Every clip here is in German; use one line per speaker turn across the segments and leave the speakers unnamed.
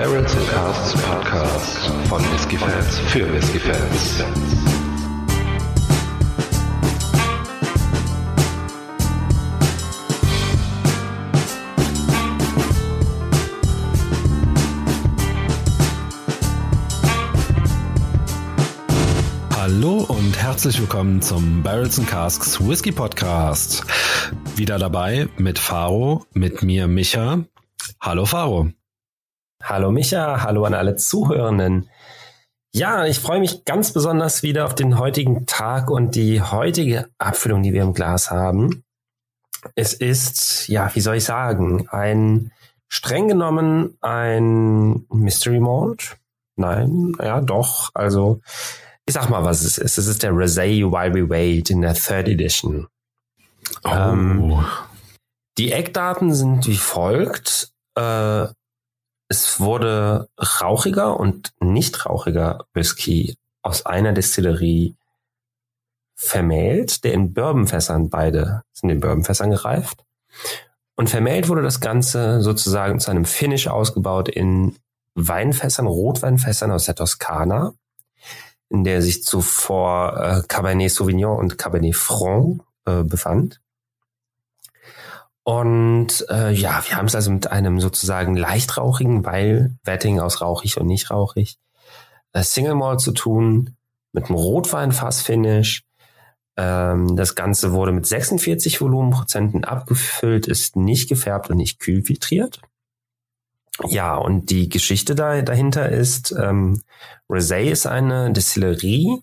Barrels and Casts Podcast von Whiskey Fans für Whiskey Fans.
Hallo und herzlich willkommen zum Barrels and Casks Whisky Podcast. Wieder dabei mit Faro, mit mir Micha. Hallo Faro.
Hallo Micha, hallo an alle Zuhörenden. Ja, ich freue mich ganz besonders wieder auf den heutigen Tag und die heutige Abfüllung, die wir im Glas haben. Es ist, ja, wie soll ich sagen, ein streng genommen ein Mystery Malt. Nein, ja, doch. Also, ich sag mal, was es ist. Es ist der Rosé While We Wait in der Third Edition.
Oh.
Ähm, die Eckdaten sind wie folgt. Äh, es wurde rauchiger und nicht rauchiger Whisky aus einer Destillerie vermählt, der in Bourbonfässern, beide sind in Bourbonfässern gereift. Und vermählt wurde das Ganze sozusagen zu einem Finish ausgebaut in Weinfässern, Rotweinfässern aus der Toskana, in der sich zuvor äh, Cabernet Sauvignon und Cabernet Franc äh, befand. Und äh, ja, wir haben es also mit einem sozusagen leicht rauchigen, weil Wetting aus rauchig und nicht rauchig, äh, Single Malt zu tun, mit einem Rotweinfass-Finish. Ähm, das Ganze wurde mit 46 Volumenprozenten abgefüllt, ist nicht gefärbt und nicht kühlfiltriert. Ja, und die Geschichte da, dahinter ist, ähm, Rosé ist eine Destillerie,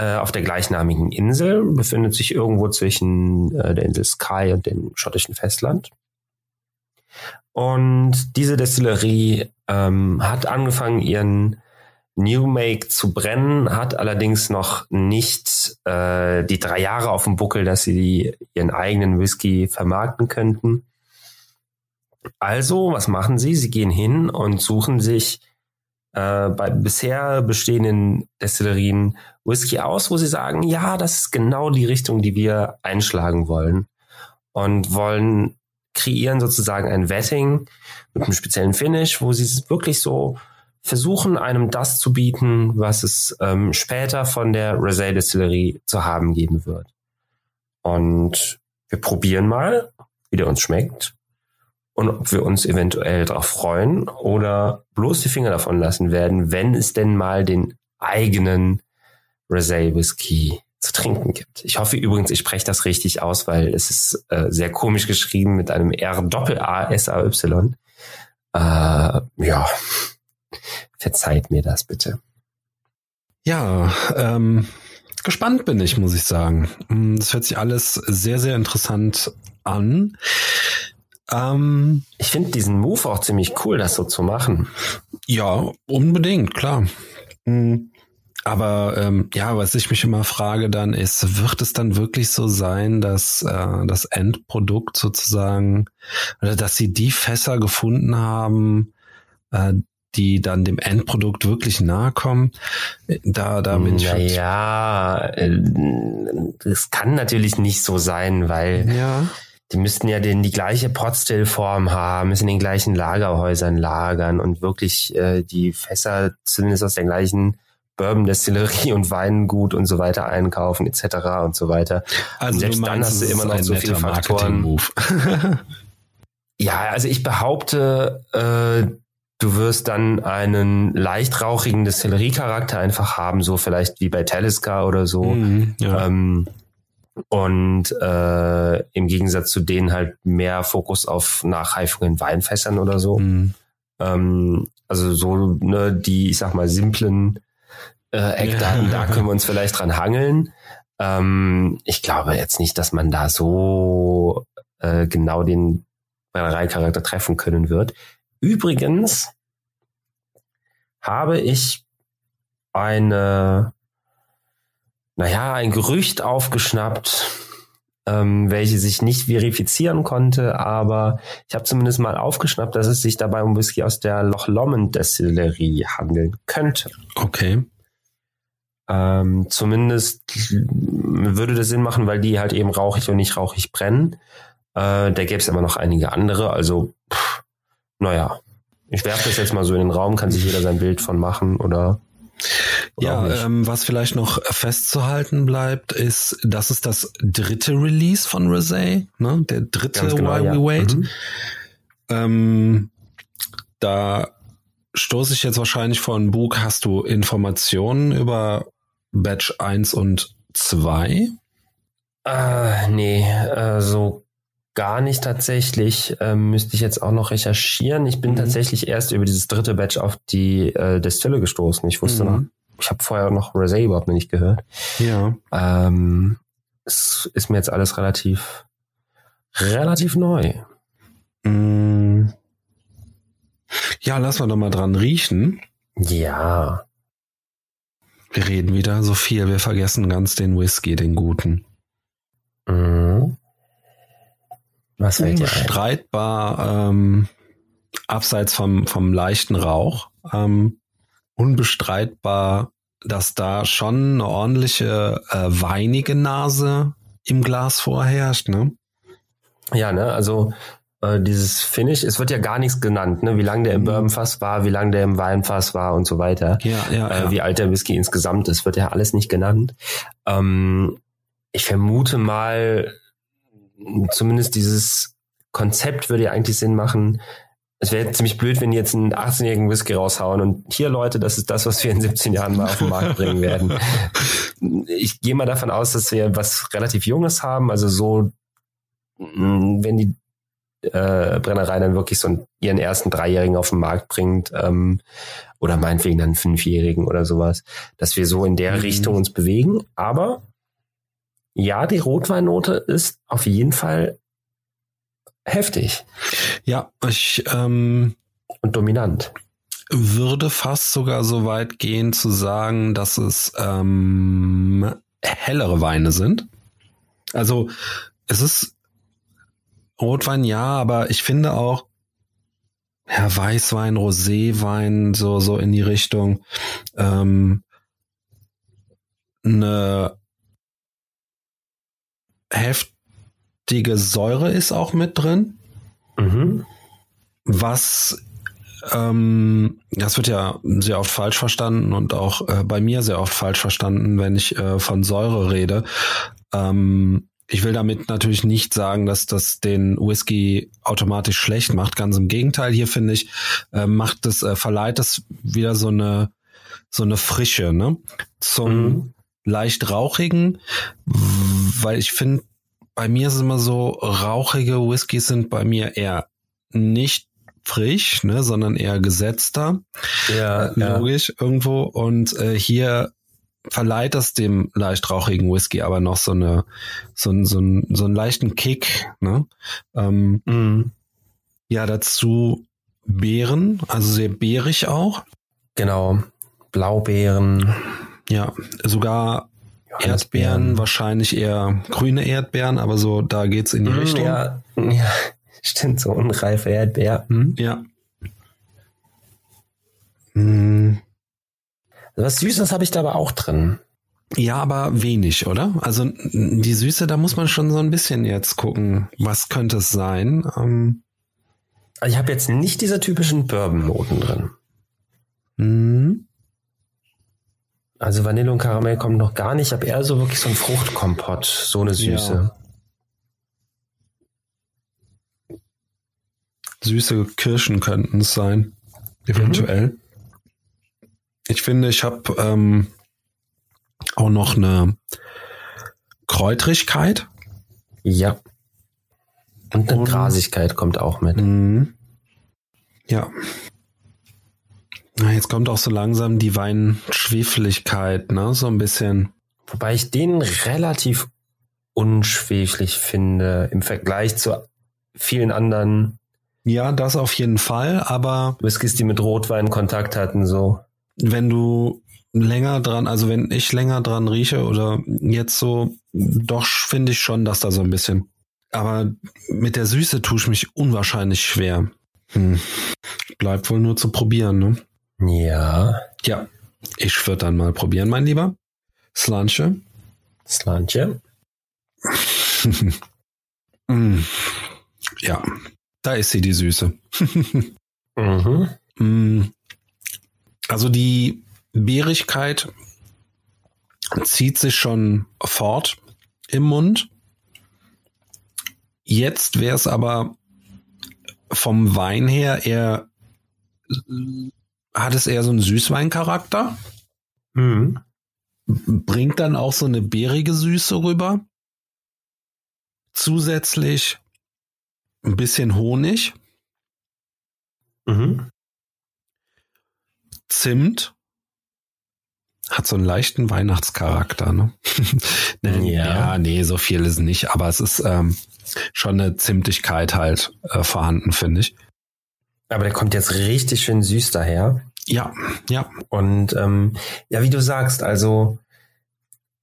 auf der gleichnamigen Insel, befindet sich irgendwo zwischen äh, der Insel Skye und dem schottischen Festland. Und diese Destillerie ähm, hat angefangen, ihren New Make zu brennen, hat allerdings noch nicht äh, die drei Jahre auf dem Buckel, dass sie die, ihren eigenen Whisky vermarkten könnten. Also, was machen sie? Sie gehen hin und suchen sich äh, bei bisher bestehenden Destillerien Whisky aus, wo sie sagen, ja, das ist genau die Richtung, die wir einschlagen wollen und wollen kreieren sozusagen ein Wetting mit einem speziellen Finish, wo sie wirklich so versuchen, einem das zu bieten, was es ähm, später von der Rosé Distillerie zu haben geben wird. Und wir probieren mal, wie der uns schmeckt und ob wir uns eventuell darauf freuen oder bloß die Finger davon lassen werden, wenn es denn mal den eigenen Rosé Whisky zu trinken gibt. Ich hoffe übrigens, ich spreche das richtig aus, weil es ist äh, sehr komisch geschrieben mit einem R Doppel A S A Y. Äh, ja, verzeiht mir das bitte.
Ja, ähm, gespannt bin ich, muss ich sagen. Mm, das hört sich alles sehr, sehr interessant an.
Ähm, ich finde diesen Move auch ziemlich cool, das so zu machen.
Ja, unbedingt, klar. Mhm. Aber ähm, ja, was ich mich immer frage dann ist, wird es dann wirklich so sein, dass äh, das Endprodukt sozusagen, oder dass sie die Fässer gefunden haben, äh, die dann dem Endprodukt wirklich nahe kommen? Da, da bin ich.
Naja, äh, das kann natürlich nicht so sein, weil
ja
die müssten ja den, die gleiche Potstill-Form haben, müssen in den gleichen Lagerhäusern lagern und wirklich äh, die Fässer zumindest aus der gleichen Bourbon-Destillerie und Weingut und so weiter einkaufen etc. und so weiter.
Also und selbst dann hast du immer noch so viele Faktoren.
ja, also ich behaupte, äh, du wirst dann einen leicht rauchigen Destillerie-Charakter einfach haben, so vielleicht wie bei Talisker oder so.
Mhm, ja. ähm,
und äh, im Gegensatz zu denen halt mehr Fokus auf Nachreifung in Weinfässern oder so. Mhm. Ähm, also so ne, die, ich sag mal, simplen äh, Eckdaten, ja. da können wir uns vielleicht dran hangeln. Ähm, ich glaube jetzt nicht, dass man da so äh, genau den Brennereicharakter treffen können wird. Übrigens habe ich eine naja, ein Gerücht aufgeschnappt, ähm, welche sich nicht verifizieren konnte, aber ich habe zumindest mal aufgeschnappt, dass es sich dabei um Whisky aus der Loch Lomond Destillerie handeln könnte.
Okay.
Ähm, zumindest würde das Sinn machen, weil die halt eben rauchig und nicht rauchig brennen. Äh, da gäbe es aber noch einige andere, also pff, naja, Ich werfe das jetzt mal so in den Raum, kann sich jeder sein Bild von machen oder. Oder
Ja, ähm, was vielleicht noch festzuhalten bleibt, ist, das ist das dritte Release von Rosé, ne? Der dritte
Ganz genau,
While
ja.
We Wait.
Mhm.
Ähm, da stoße ich jetzt wahrscheinlich von Bug. Hast du Informationen über Batch 1 und 2?
Äh, nee, äh, so gar nicht tatsächlich. Ähm, müsste ich jetzt auch noch recherchieren. Ich bin
Mhm.
tatsächlich erst über dieses dritte Batch auf die äh, Destille gestoßen. Ich wusste
Mhm.
noch, ich habe vorher noch Rosé überhaupt noch nicht gehört.
Ja.
Ähm, es ist mir jetzt alles relativ, relativ neu.
Mm. Ja, lass mal doch mal dran riechen.
Ja.
Wir reden wieder so viel, wir vergessen ganz den Whisky, den guten.
Mhm. Was?
Unbestreitbar, ähm, abseits vom, vom leichten Rauch, ähm, unbestreitbar, dass da schon eine ordentliche äh, weinige Nase im Glas vorherrscht, ne?
Ja, ne, also äh, dieses Finish, es wird ja gar nichts genannt, ne, wie lange der im
Mhm.
Bourbonfass war, wie lange der im Weinfass war und so weiter.
Ja, ja,
äh,
ja.
wie alt der Whisky insgesamt ist, wird ja alles nicht genannt. Ähm, ich vermute mal, zumindest dieses Konzept würde ja eigentlich Sinn machen. Es wäre ziemlich blöd, wenn die jetzt einen 18-jährigen Whisky raushauen und hier Leute, das ist das, was wir in 17 Jahren mal auf den Markt bringen werden. Ich gehe mal davon aus, dass wir was relativ Junges haben, also so, mh, wenn die äh, Brennerei dann wirklich so einen, ihren ersten Dreijährigen auf den Markt bringt, ähm, oder meinetwegen dann einen Fünfjährigen oder sowas, dass wir so in der
Mhm.
Richtung uns bewegen. Aber ja, die Rotweinnote ist auf jeden Fall heftig
Ja, ich ähm,
und dominant.
würde fast sogar so weit gehen zu sagen, dass es ähm, hellere Weine sind. Also es ist Rotwein ja, aber ich finde auch ja, Weißwein, Roséwein, so, so in die Richtung. Ähm, eine heftige Säure ist auch mit drin.
Mhm.
Was ähm, das wird ja sehr oft falsch verstanden und auch äh, bei mir sehr oft falsch verstanden, wenn ich äh, von Säure rede. Ähm, ich will damit natürlich nicht sagen, dass das den Whisky automatisch schlecht macht. Ganz im Gegenteil. Hier finde ich, äh, macht es, äh, verleiht es wieder so eine so eine Frische, ne? Zum
Mhm.
leicht rauchigen, weil ich finde, bei mir ist es immer so, rauchige Whiskys sind bei mir eher nicht frisch, ne, sondern eher gesetzter,
Ja, ja.
logisch irgendwo. Und äh, hier verleiht das dem leicht rauchigen Whisky aber noch so eine, so, ein- so, ein, so einen leichten Kick, ne? Ähm,
Mhm.
ja, dazu Beeren, also sehr beerig auch.
Genau. Blaubeeren.
Ja, sogar Erdbeeren, wahrscheinlich eher grüne Erdbeeren, aber so, da geht's in die
Mhm,
Richtung.
Ja, ja, stimmt, so unreife Erdbeer. Mhm.
Ja. Hm,
Was Süßes habe ich da aber auch drin.
Ja, aber wenig, oder? Also die Süße, da muss man schon so ein bisschen jetzt gucken, was könnte es sein. Ähm,
Also ich habe jetzt nicht diese typischen Bourbon-Noten drin.
hm,
Also Vanille und Karamell kommt noch gar nicht. Ich habe eher so wirklich so ein Fruchtkompott, so eine Süße.
süße Kirschen könnten es sein, eventuell. Ich finde, ich habe ähm, auch noch eine Kräutrigkeit.
Ja. Und eine
Und-
Grasigkeit kommt auch mit.
Mhm. Ja. Jetzt kommt auch so langsam die Weinschwefeligkeit, ne? So ein bisschen.
Wobei ich den relativ unschweflich finde im Vergleich zu vielen anderen
Ja, das auf jeden Fall, aber
Whiskys, die mit Rotwein Kontakt hatten, so.
wenn du länger dran, also wenn ich länger dran rieche oder jetzt so, doch finde ich schon, dass da so ein bisschen. Aber mit der Süße tue ich mich unwahrscheinlich schwer. Hm. Bleibt wohl nur zu probieren, ne?
Ja.
Ja, ich würde dann mal probieren, mein Lieber. Slanche.
Slantje.
Mm. Ja, da ist sie, die Süße.
Mhm.
Mm, also die Beerigkeit zieht sich schon fort im Mund. Jetzt wäre es aber vom Wein her eher, hat es eher so einen Süßweincharakter.
Mhm.
Bringt dann auch so eine beerige Süße rüber. Zusätzlich ein bisschen Honig,
Mhm.
Zimt. Hat so einen leichten Weihnachtscharakter, ne? nee,
Ja.
ja. nee, so viel ist nicht, aber es ist ähm, schon eine Zimtigkeit halt äh, vorhanden, finde ich.
Aber der kommt jetzt richtig schön süß daher.
Ja, ja.
Und ähm, ja, wie du sagst, also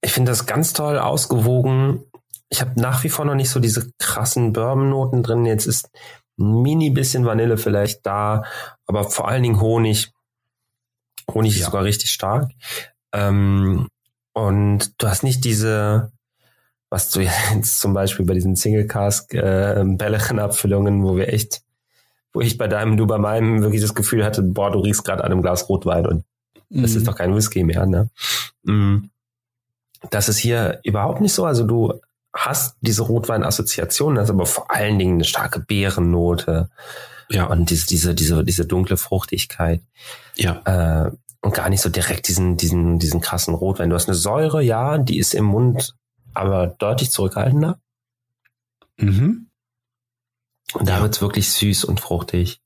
ich finde das ganz toll ausgewogen. Ich habe nach wie vor noch nicht so diese krassen Bourbon-Noten drin. Jetzt ist ein mini bisschen Vanille vielleicht da, aber vor allen Dingen Honig. Honig ist
Ja.
sogar richtig stark. Ähm, und du hast nicht diese, was du jetzt zum Beispiel bei diesen Single Cask äh, Bellechen-Abfüllungen, wo wir echt, wo ich bei deinem, du bei meinem wirklich das Gefühl hatte, boah, du riechst gerade an einem Glas Rotwein und das ist
Mhm.
doch kein Whisky mehr, ne? Mm. Das ist hier überhaupt nicht so. Also du hast diese Rotwein-Assoziation, das ist aber vor allen Dingen eine starke Beerennote
ja,
und diese, diese, diese, diese dunkle Fruchtigkeit.
ja,
Äh, und gar nicht so direkt diesen, diesen, diesen krassen Rotwein. Du hast eine Säure, ja, die ist im Mund aber deutlich zurückhaltender.
mhm.
Und da
Ja.
wird's wirklich süß und fruchtig.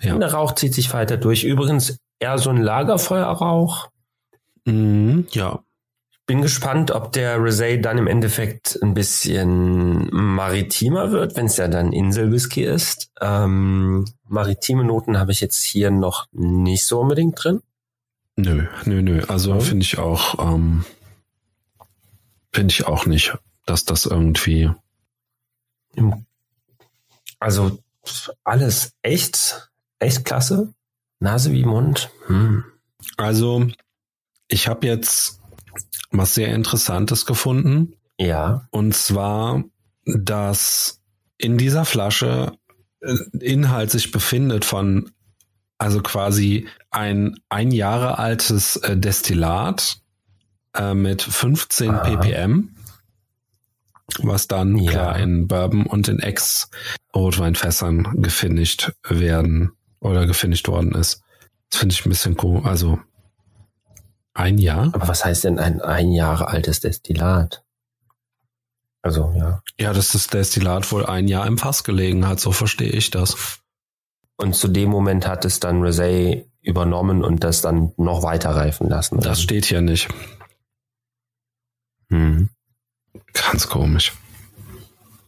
ja.
Und der Rauch zieht sich weiter durch. Übrigens eher so ein Lagerfeuerrauch.
Mhm. ja.
Bin gespannt, ob der Rosé dann im Endeffekt ein bisschen maritimer wird, wenn es ja dann Inselwhisky ist. Ähm, maritime Noten habe ich jetzt hier noch nicht so unbedingt drin.
Nö, nö, nö. Also
Ja.
finde ich auch, ähm, finde ich auch nicht, dass das irgendwie.
Im- Also alles echt, echt klasse. Nase wie Mund. Hm.
Also, ich habe jetzt was sehr Interessantes gefunden.
Ja.
Und zwar, dass in dieser Flasche äh, Inhalt sich befindet von, also quasi ein ein Jahre altes äh, Destillat äh, mit 15
Aha.
ppm, was dann
Ja.
klar in Bourbon und in Ex-Rotweinfässern gefinisht werden oder gefinisht worden ist. Das finde ich ein bisschen cool. Also ein Jahr?
Aber was heißt denn ein ein Jahre altes Destillat? Also, ja.
Ja, dass das Destillat wohl ein Jahr im Fass gelegen hat, so verstehe ich das.
Und zu dem Moment hat es dann Rosé übernommen und das dann noch weiter reifen lassen. oder?
Das steht hier nicht.
Hm.
Ganz komisch.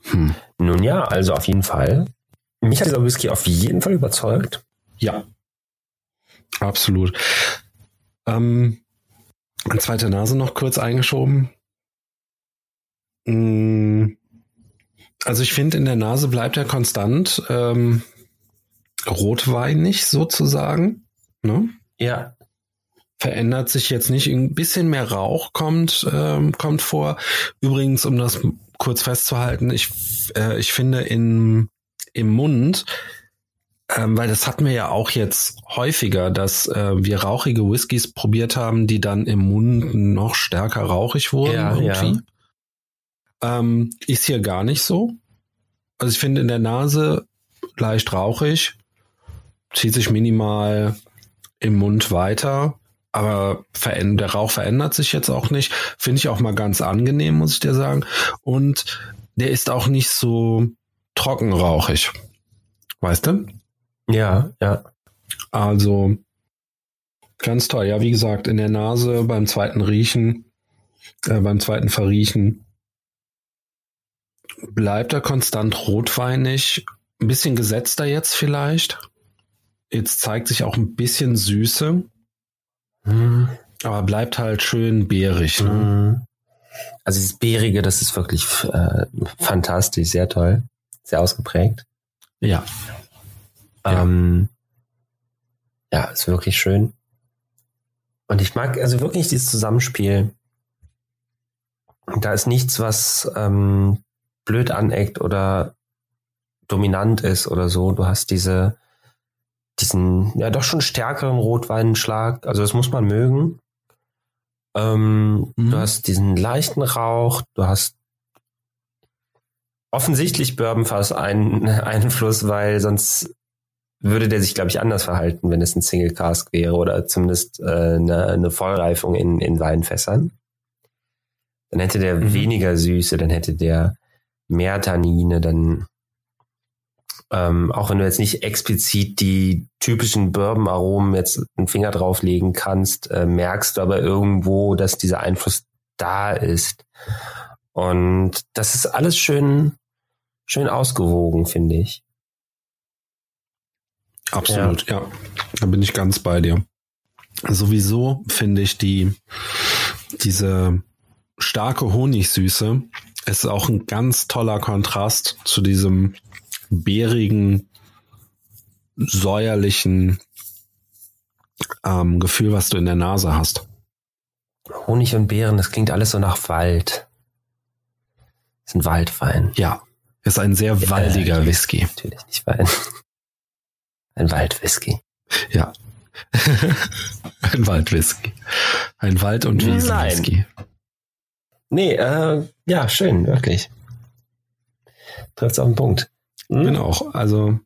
Hm.
Nun ja, also auf jeden Fall. Mich hat dieser Whisky auf jeden Fall überzeugt.
Ja. Absolut. Ähm, zweite Nase noch kurz eingeschoben. Mm, Also ich finde, in der Nase bleibt er konstant ähm, rotweinig sozusagen. Ne?
Ja.
Verändert sich jetzt nicht. Ein bisschen mehr Rauch kommt, ähm, kommt vor. Übrigens, um das kurz festzuhalten, ich, äh, ich finde in, im Mund, ähm, weil das hatten wir ja auch jetzt häufiger, dass äh, wir rauchige Whiskys probiert haben, die dann im Mund noch stärker rauchig wurden
Ja,
irgendwie. Ähm, ist hier gar nicht so. Also ich finde in der Nase leicht rauchig, zieht sich minimal im Mund weiter, aber der Rauch verändert sich jetzt auch nicht. Finde ich auch mal ganz angenehm, muss ich dir sagen. Und der ist auch nicht so trockenrauchig. Weißt du?
Ja, ja.
Also ganz toll. Ja, wie gesagt, in der Nase beim zweiten Riechen, äh, beim zweiten Verriechen bleibt er konstant rotweinig. Ein bisschen gesetzter jetzt vielleicht. Jetzt zeigt sich auch ein bisschen Süße,
Hm.
aber bleibt halt schön beerig. Ne?
Hm. Also dieses Beerige, das ist wirklich äh, fantastisch, sehr toll, sehr ausgeprägt.
Ja. Ja.
Ähm, ja, ist wirklich schön. Und ich mag also wirklich dieses Zusammenspiel. Da ist nichts, was ähm, blöd aneckt oder dominant ist oder so. Du hast diese, diesen, ja doch schon stärkeren Rotweinschlag. Also das muss man mögen. Ähm,
Mhm.
Du hast diesen leichten Rauch, du hast offensichtlich Bourbon fast einen Einfluss, weil sonst würde der sich, glaube ich, anders verhalten, wenn es ein Single Cask wäre oder zumindest äh, eine, eine Vollreifung in, in Weinfässern. Dann hätte der
Mhm.
weniger Süße, dann hätte der mehr Tannine, dann ähm, auch wenn du jetzt nicht explizit die typischen Bourbon-Aromen jetzt einen Finger drauflegen kannst, äh, merkst du aber irgendwo, dass dieser Einfluss da ist. Und das ist alles schön, schön ausgewogen, finde ich.
Absolut, ja. Da bin ich ganz bei dir. Sowieso finde ich die, diese starke Honigsüße ist auch ein ganz toller Kontrast zu diesem beerigen, säuerlichen ähm, Gefühl, was du in der Nase hast.
Honig und Beeren, das klingt alles so nach Wald. Das ist ein Waldwein.
Ja, ist ein sehr waldiger
Ja.
Whisky.
Natürlich nicht Wein. Ein Waldwhisky.
Ja. ein Waldwhisky. Ein Wald- und. Wiesenwhisky.
Nee, äh, ja, schön, wirklich. Trifft's auf den Punkt. Hm?
Genau, also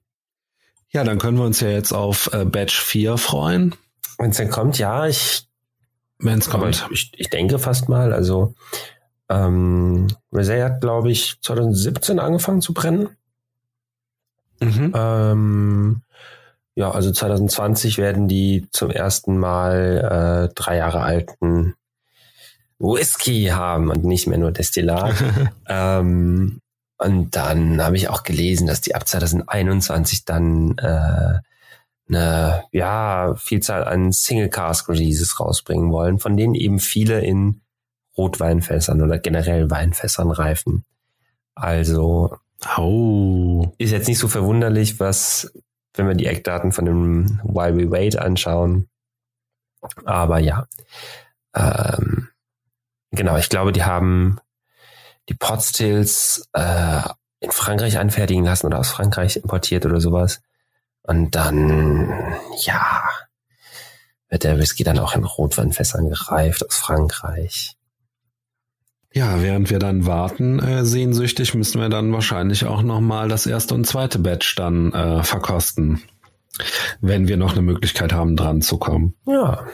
ja, dann können wir uns ja jetzt auf äh, Batch 4 freuen,
Wenn es dann kommt, ja, ich,
wenn es kommt.
ich, ich denke fast mal, also ähm, Rosé hat, glaube ich, 2017 angefangen zu brennen.
Mhm.
Ähm, ja, also 2020 werden die zum ersten Mal äh, drei Jahre alten Whisky haben und nicht mehr nur Destillat. ähm, und dann habe ich auch gelesen, dass die ab 2021 dann äh, eine ja, Vielzahl an Single Cask Releases rausbringen wollen, von denen eben viele in Rotweinfässern oder generell Weinfässern reifen. Also
oh.
ist jetzt nicht so verwunderlich, was, wenn wir die Eckdaten von dem While We Wait anschauen. Aber ja. Ähm, genau, ich glaube, die haben die Potstills äh, in Frankreich anfertigen lassen oder aus Frankreich importiert oder sowas. Und dann, ja, wird der Whisky dann auch in Rotweinfässern gereift aus Frankreich.
Ja, während wir dann warten, äh, sehnsüchtig, müssen wir dann wahrscheinlich auch nochmal das erste und zweite Batch dann äh, verkosten. Wenn wir noch eine Möglichkeit haben, dran zu kommen.
Ja.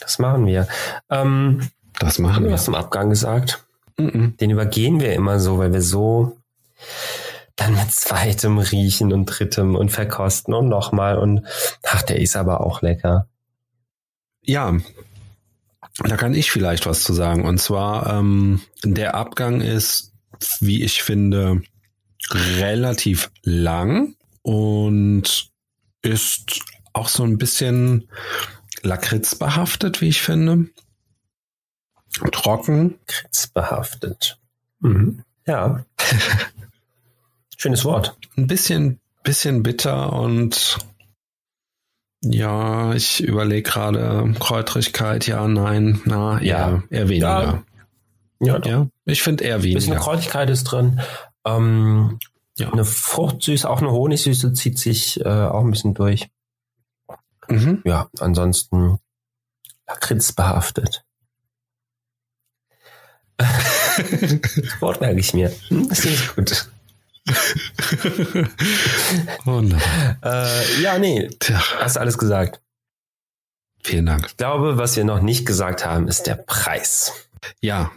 Das machen wir. Ähm,
Das machen
wir
wir.
was zum Abgang gesagt?
Mhm.
Den übergehen wir immer so, weil wir so dann mit zweitem riechen und drittem und verkosten und nochmal und ach, der ist aber auch lecker.
Ja, da kann ich vielleicht was zu sagen. Und zwar, ähm, der Abgang ist, wie ich finde, relativ lang und ist auch so ein bisschen Lakritz behaftet, wie ich finde. Trocken.
Kritzbehaftet. Mhm. Ja. Schönes Wort.
ein bisschen, bisschen bitter und ja, ich überlege gerade Kräutrigkeit, ja, nein, na,
Ja.
eher, weniger.
Ja,
Ja, ich finde eher
Ein bisschen
weniger.
Kräutigkeit ist drin. Ähm,
Ja.
Eine Fruchtsüße, auch eine Honigsüße zieht sich äh, auch ein bisschen durch.
Mhm.
Ja, ansonsten Lakritz behaftet. Das Wort merke ich mir. Hm, Das ist gut.
Wunderbar.
Äh, ja, nee,
Tja,
hast alles gesagt.
vielen Dank.
Ich glaube, was wir noch nicht gesagt haben, ist der Preis.
Ja.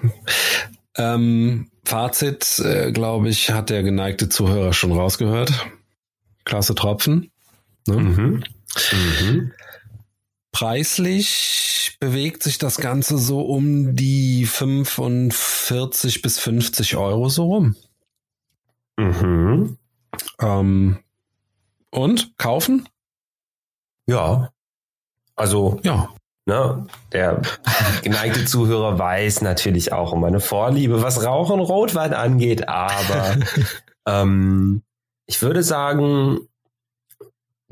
Ähm, Fazit, äh, glaube ich, hat der geneigte Zuhörer schon rausgehört. Klasse Tropfen. Ne?
Mhm. Mhm.
Preislich bewegt sich das Ganze so um die 45 bis 50 Euro so rum.
Mhm.
Ähm, und kaufen?
Ja. Also,
Ja.
ne, der geneigte Zuhörer weiß natürlich auch um meine Vorliebe, was Rauch und Rotwein angeht, aber ähm, ich würde sagen,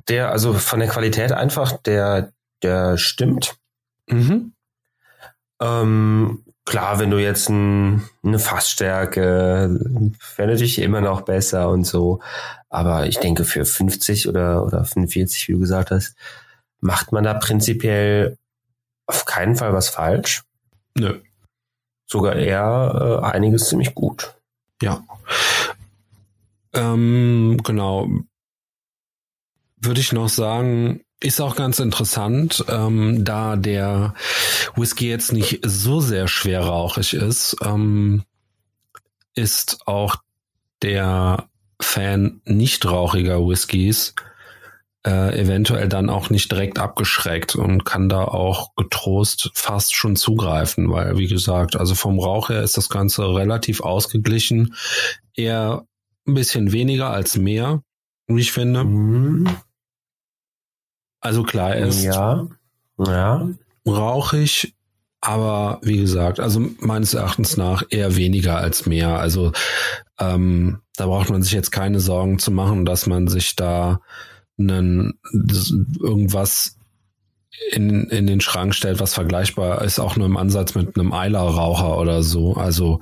der, also von der Qualität einfach, der, der stimmt.
Mhm.
Ähm, Klar, wenn du jetzt ein, eine Fassstärke, wäre natürlich immer noch besser und so. Aber ich denke, für 50 oder, oder 45, wie du gesagt hast, macht man da prinzipiell auf keinen Fall was falsch.
Nö.
Sogar eher äh, einiges ziemlich gut.
Ja. Ähm, genau. Würde ich noch sagen, ist auch ganz interessant, ähm, da der Whisky jetzt nicht so sehr schwer rauchig ist, ähm, ist auch der Fan nicht rauchiger Whiskys äh, eventuell dann auch nicht direkt abgeschreckt und kann da auch getrost fast schon zugreifen, weil wie gesagt, also vom Rauch her ist das Ganze relativ ausgeglichen, eher ein bisschen weniger als mehr, wie ich finde. Mhm. Also klar, er ist
ja. Ja.
rauchig, aber wie gesagt, also meines Erachtens nach eher weniger als mehr. Also ähm, da braucht man sich jetzt keine Sorgen zu machen, dass man sich da einen, irgendwas in, in den Schrank stellt, was vergleichbar ist, auch nur im Ansatz mit einem Eiler-Raucher oder so. Also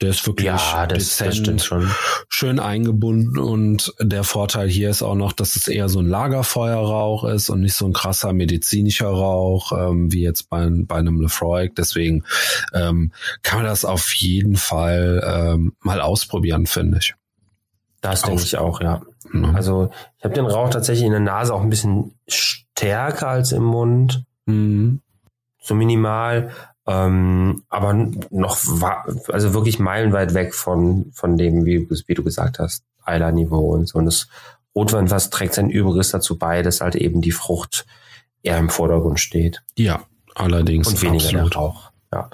der ist wirklich
ja, das, das schon.
schön eingebunden und der Vorteil hier ist auch noch, dass es eher so ein Lagerfeuerrauch ist und nicht so ein krasser medizinischer Rauch, ähm, wie jetzt bei, bei einem Lefroy. Deswegen ähm, kann man das auf jeden Fall ähm, mal ausprobieren, finde ich.
Das denke ich auch, ja. Mhm. Also ich habe den Rauch tatsächlich in der Nase auch ein bisschen stärker als im Mund. Mhm. So minimal. Ähm, aber noch also wirklich meilenweit weg von, von dem, wie, wie du gesagt hast, Eiler-Niveau und so. Und das Rotweinfass trägt sein Übriges dazu bei, dass halt eben die Frucht eher im Vordergrund steht.
Ja, allerdings.
Und weniger absolut. der Rauch.
Ja.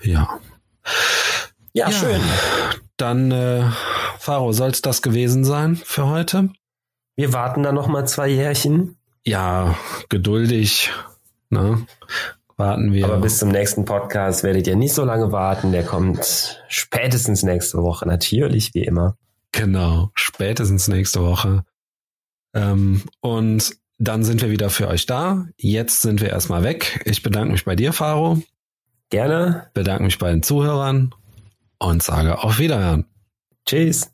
Ja.
Ja, ja schön.
Dann, äh, Faro, soll es das gewesen sein für heute?
Wir warten dann noch mal zwei Jährchen.
Ja, geduldig. Ne? Warten wir.
Aber bis zum nächsten Podcast werdet ihr nicht so lange warten. Der kommt spätestens nächste Woche. Natürlich, wie immer.
Genau, spätestens nächste Woche. Ähm, und dann sind wir wieder für euch da. Jetzt sind wir erstmal weg. Ich bedanke mich bei dir, Faro.
Gerne.
Bedanke mich bei den Zuhörern und sage auf Wiederhören.
Tschüss.